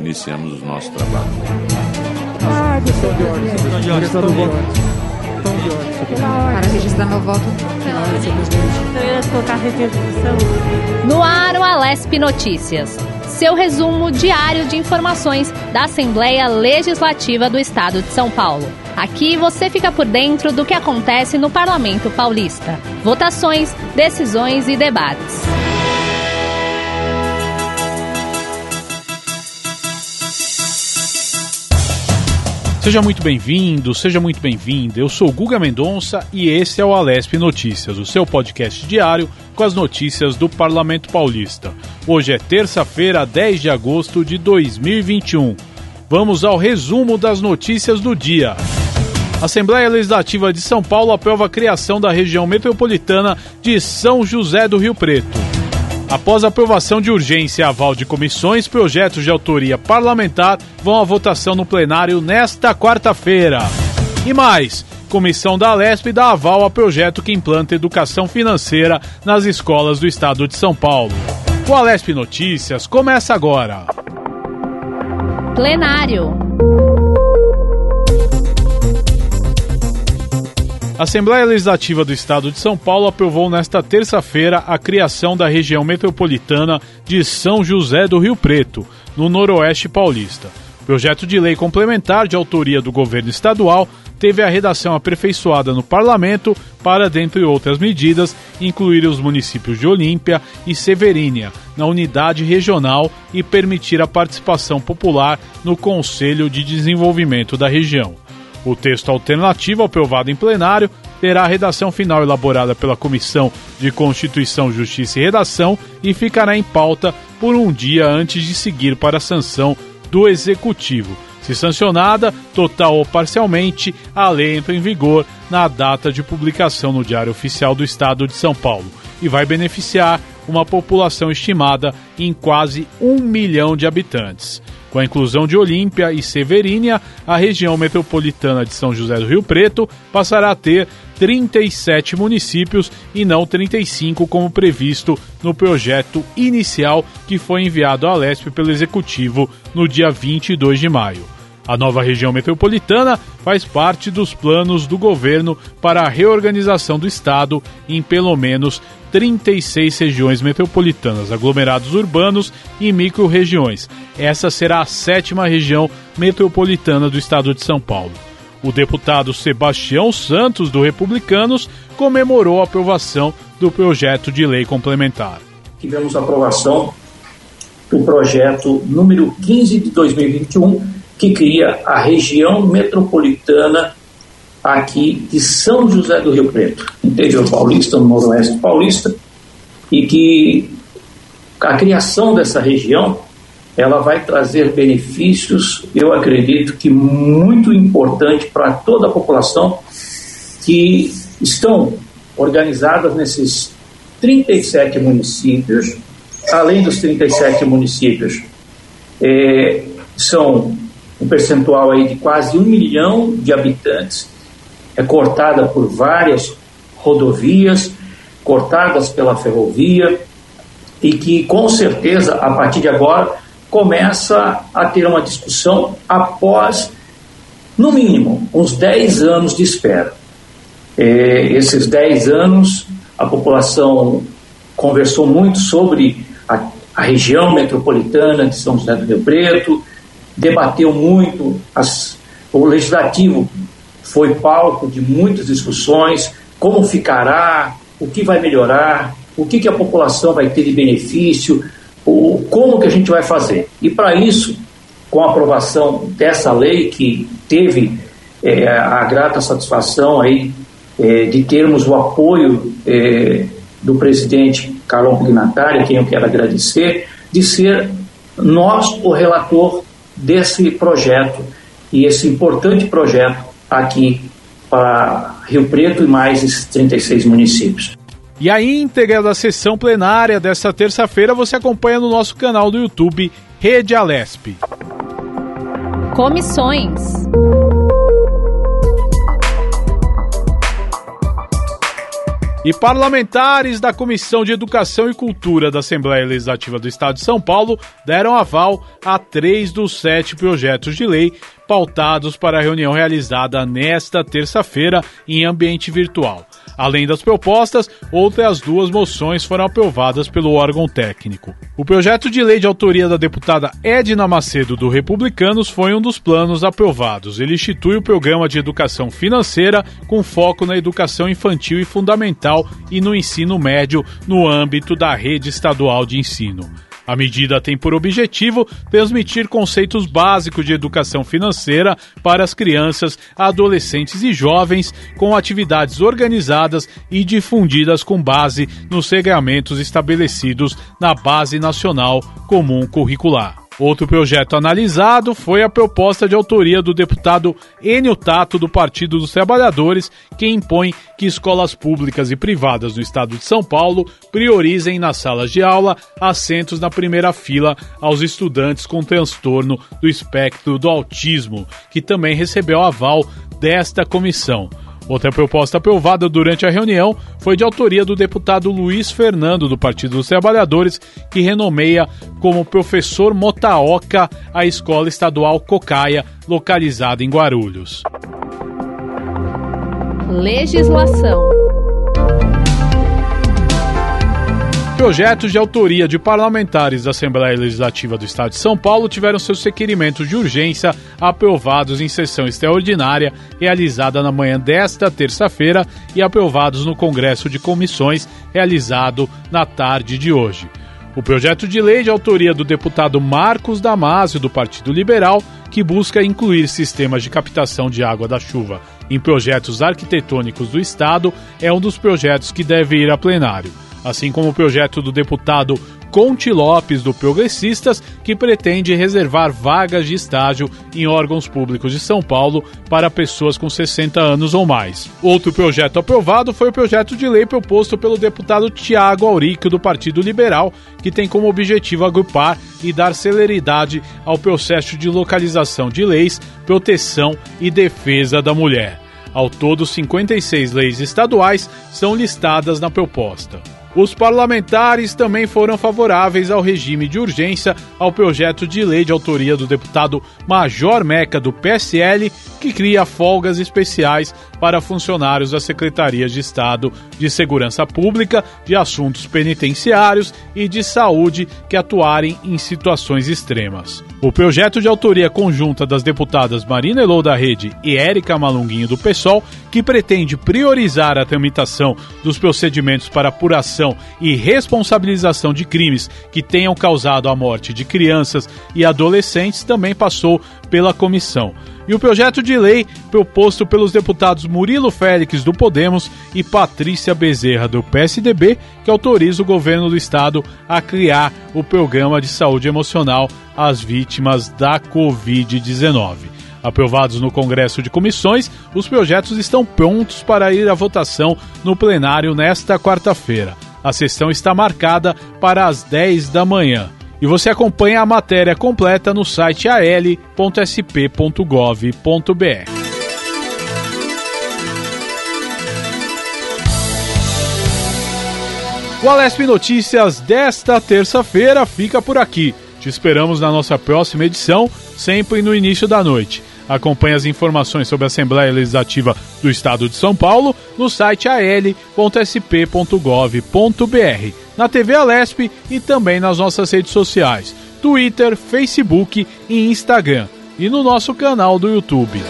Iniciamos o nosso trabalho. Ah, questão de ordem. Questão de ordem. Questão de ordem. Para registrar meu voto. Eu ia colocar requisição. No ar, o Alesp Notícias. Seu resumo diário de informações da Assembleia Legislativa do Estado de São Paulo. Aqui você fica por dentro do que acontece no Parlamento Paulista. Votações, decisões e debates. Seja muito bem-vindo, seja muito bem-vinda. Eu sou Guga Mendonça e esse é o Alesp Notícias, o seu podcast diário com as notícias do Parlamento Paulista. Hoje é terça-feira, 10 de agosto de 2021. Vamos ao resumo das notícias do dia. A Assembleia Legislativa de São Paulo aprova a criação da região metropolitana de São José do Rio Preto. Após aprovação de urgência e aval de comissões, projetos de autoria parlamentar vão à votação no plenário nesta quarta-feira. E mais, comissão da Alesp dá aval a projeto que implanta educação financeira nas escolas do estado de São Paulo. O Alesp Notícias começa agora. Plenário. A Assembleia Legislativa do Estado de São Paulo aprovou nesta terça-feira a criação da região metropolitana de São José do Rio Preto, no Noroeste Paulista. O projeto de lei complementar de autoria do governo estadual teve a redação aperfeiçoada no parlamento para, dentre outras medidas, incluir os municípios de Olímpia e Severínia na unidade regional e permitir a participação popular no Conselho de Desenvolvimento da região. O texto alternativo, aprovado em plenário, terá a redação final elaborada pela Comissão de Constituição, Justiça e Redação e ficará em pauta por um dia antes de seguir para a sanção do Executivo. Se sancionada, total ou parcialmente, a lei entra em vigor na data de publicação no Diário Oficial do Estado de São Paulo e vai beneficiar uma população estimada em quase um milhão de habitantes. Com a inclusão de Olímpia e Severínia, a região metropolitana de São José do Rio Preto passará a ter 37 municípios e não 35 como previsto no projeto inicial que foi enviado à Lesp pelo Executivo no dia 22 de maio. A nova região metropolitana faz parte dos planos do governo para a reorganização do Estado em pelo menos 36 regiões metropolitanas, aglomerados urbanos e micro-regiões. Essa será a sétima região metropolitana do Estado de São Paulo. O deputado Sebastião Santos, do Republicanos, comemorou a aprovação do projeto de lei complementar. Tivemos a aprovação do projeto número 15 de 2021 que cria a região metropolitana aqui de São José do Rio Preto, interior paulista, no noroeste paulista, e que a criação dessa região ela vai trazer benefícios, eu acredito que muito importante para toda a população que estão organizadas nesses 37 municípios, além dos 37 municípios, é, são um percentual aí de quase um milhão de habitantes, é cortada por várias rodovias, cortadas pela ferrovia, e que com certeza, a partir de agora, começa a ter uma discussão após, no mínimo, uns 10 anos de espera. É, esses 10 anos, a população conversou muito sobre a, a região metropolitana de São José do Rio Preto, debateu muito, as, o legislativo foi palco de muitas discussões, como ficará, o que vai melhorar, o que, que a população vai ter de benefício, o, como que a gente vai fazer. E para isso, com a aprovação dessa lei que teve é, a grata satisfação aí é, de termos o apoio é, do presidente Carlão Pignatari, a quem eu quero agradecer, de ser nós o relator desse projeto e esse importante projeto aqui para Rio Preto e mais esses 36 municípios. E a íntegra da sessão plenária desta terça-feira você acompanha no nosso canal do YouTube Rede Alesp. Comissões. E parlamentares da Comissão de Educação e Cultura da Assembleia Legislativa do Estado de São Paulo deram aval a três dos sete projetos de lei pautados para a reunião realizada nesta terça-feira em ambiente virtual. Além das propostas, outras duas moções foram aprovadas pelo órgão técnico. O projeto de lei de autoria da deputada Edna Macedo do Republicanos foi um dos planos aprovados. Ele institui o programa de educação financeira com foco na educação infantil e fundamental e no ensino médio no âmbito da rede estadual de ensino. A medida tem por objetivo transmitir conceitos básicos de educação financeira para as crianças, adolescentes e jovens com atividades organizadas e difundidas com base nos regramentos estabelecidos na Base Nacional Comum Curricular. Outro projeto analisado foi a proposta de autoria do deputado Enio Tato do Partido dos Trabalhadores, que impõe que escolas públicas e privadas no estado de São Paulo priorizem nas salas de aula assentos na primeira fila aos estudantes com transtorno do espectro do autismo, que também recebeu aval desta comissão. Outra proposta aprovada durante a reunião foi de autoria do deputado Luiz Fernando, do Partido dos Trabalhadores, que renomeia como professor Motaoca a Escola Estadual Cocaia, localizada em Guarulhos. Legislação. Projetos de autoria de parlamentares da Assembleia Legislativa do Estado de São Paulo tiveram seus requerimentos de urgência aprovados em sessão extraordinária realizada na manhã desta terça-feira e aprovados no Congresso de Comissões realizado na tarde de hoje. O projeto de lei de autoria do deputado Marcos Damasio, do Partido Liberal, que busca incluir sistemas de captação de água da chuva em projetos arquitetônicos do Estado, é um dos projetos que deve ir a plenário assim como o projeto do deputado Conte Lopes do Progressistas, que pretende reservar vagas de estágio em órgãos públicos de São Paulo para pessoas com 60 anos ou mais. Outro projeto aprovado foi o projeto de lei proposto pelo deputado Tiago Aurico do Partido Liberal, que tem como objetivo agrupar e dar celeridade ao processo de localização de leis, proteção e defesa da mulher. Ao todo, 56 leis estaduais são listadas na proposta. Os parlamentares também foram favoráveis ao regime de urgência ao projeto de lei de autoria do deputado Major Meca do PSL, que cria folgas especiais para funcionários das secretarias de Estado de Segurança Pública, de Assuntos Penitenciários e de Saúde que atuarem em situações extremas. O projeto de autoria conjunta das deputadas Marina Elou da Rede e Érica Malunguinho do PSOL, que pretende priorizar a tramitação dos procedimentos para apuração e responsabilização de crimes que tenham causado a morte de crianças e adolescentes, também passou pela comissão e o projeto de lei proposto pelos deputados Murilo Félix do Podemos e Patrícia Bezerra do PSDB, que autoriza o governo do estado a criar o programa de saúde emocional às vítimas da Covid-19. Aprovados no Congresso de Comissões, os projetos estão prontos para ir à votação no plenário nesta quarta-feira. A sessão está marcada para as 10 da manhã. E você acompanha a matéria completa no site al.sp.gov.br. O Alesp Notícias desta terça-feira fica por aqui. Te esperamos na nossa próxima edição, sempre no início da noite. Acompanhe as informações sobre a Assembleia Legislativa do Estado de São Paulo no site al.sp.gov.br, na TV Alesp e também nas nossas redes sociais, Twitter, Facebook e Instagram, e no nosso canal do YouTube.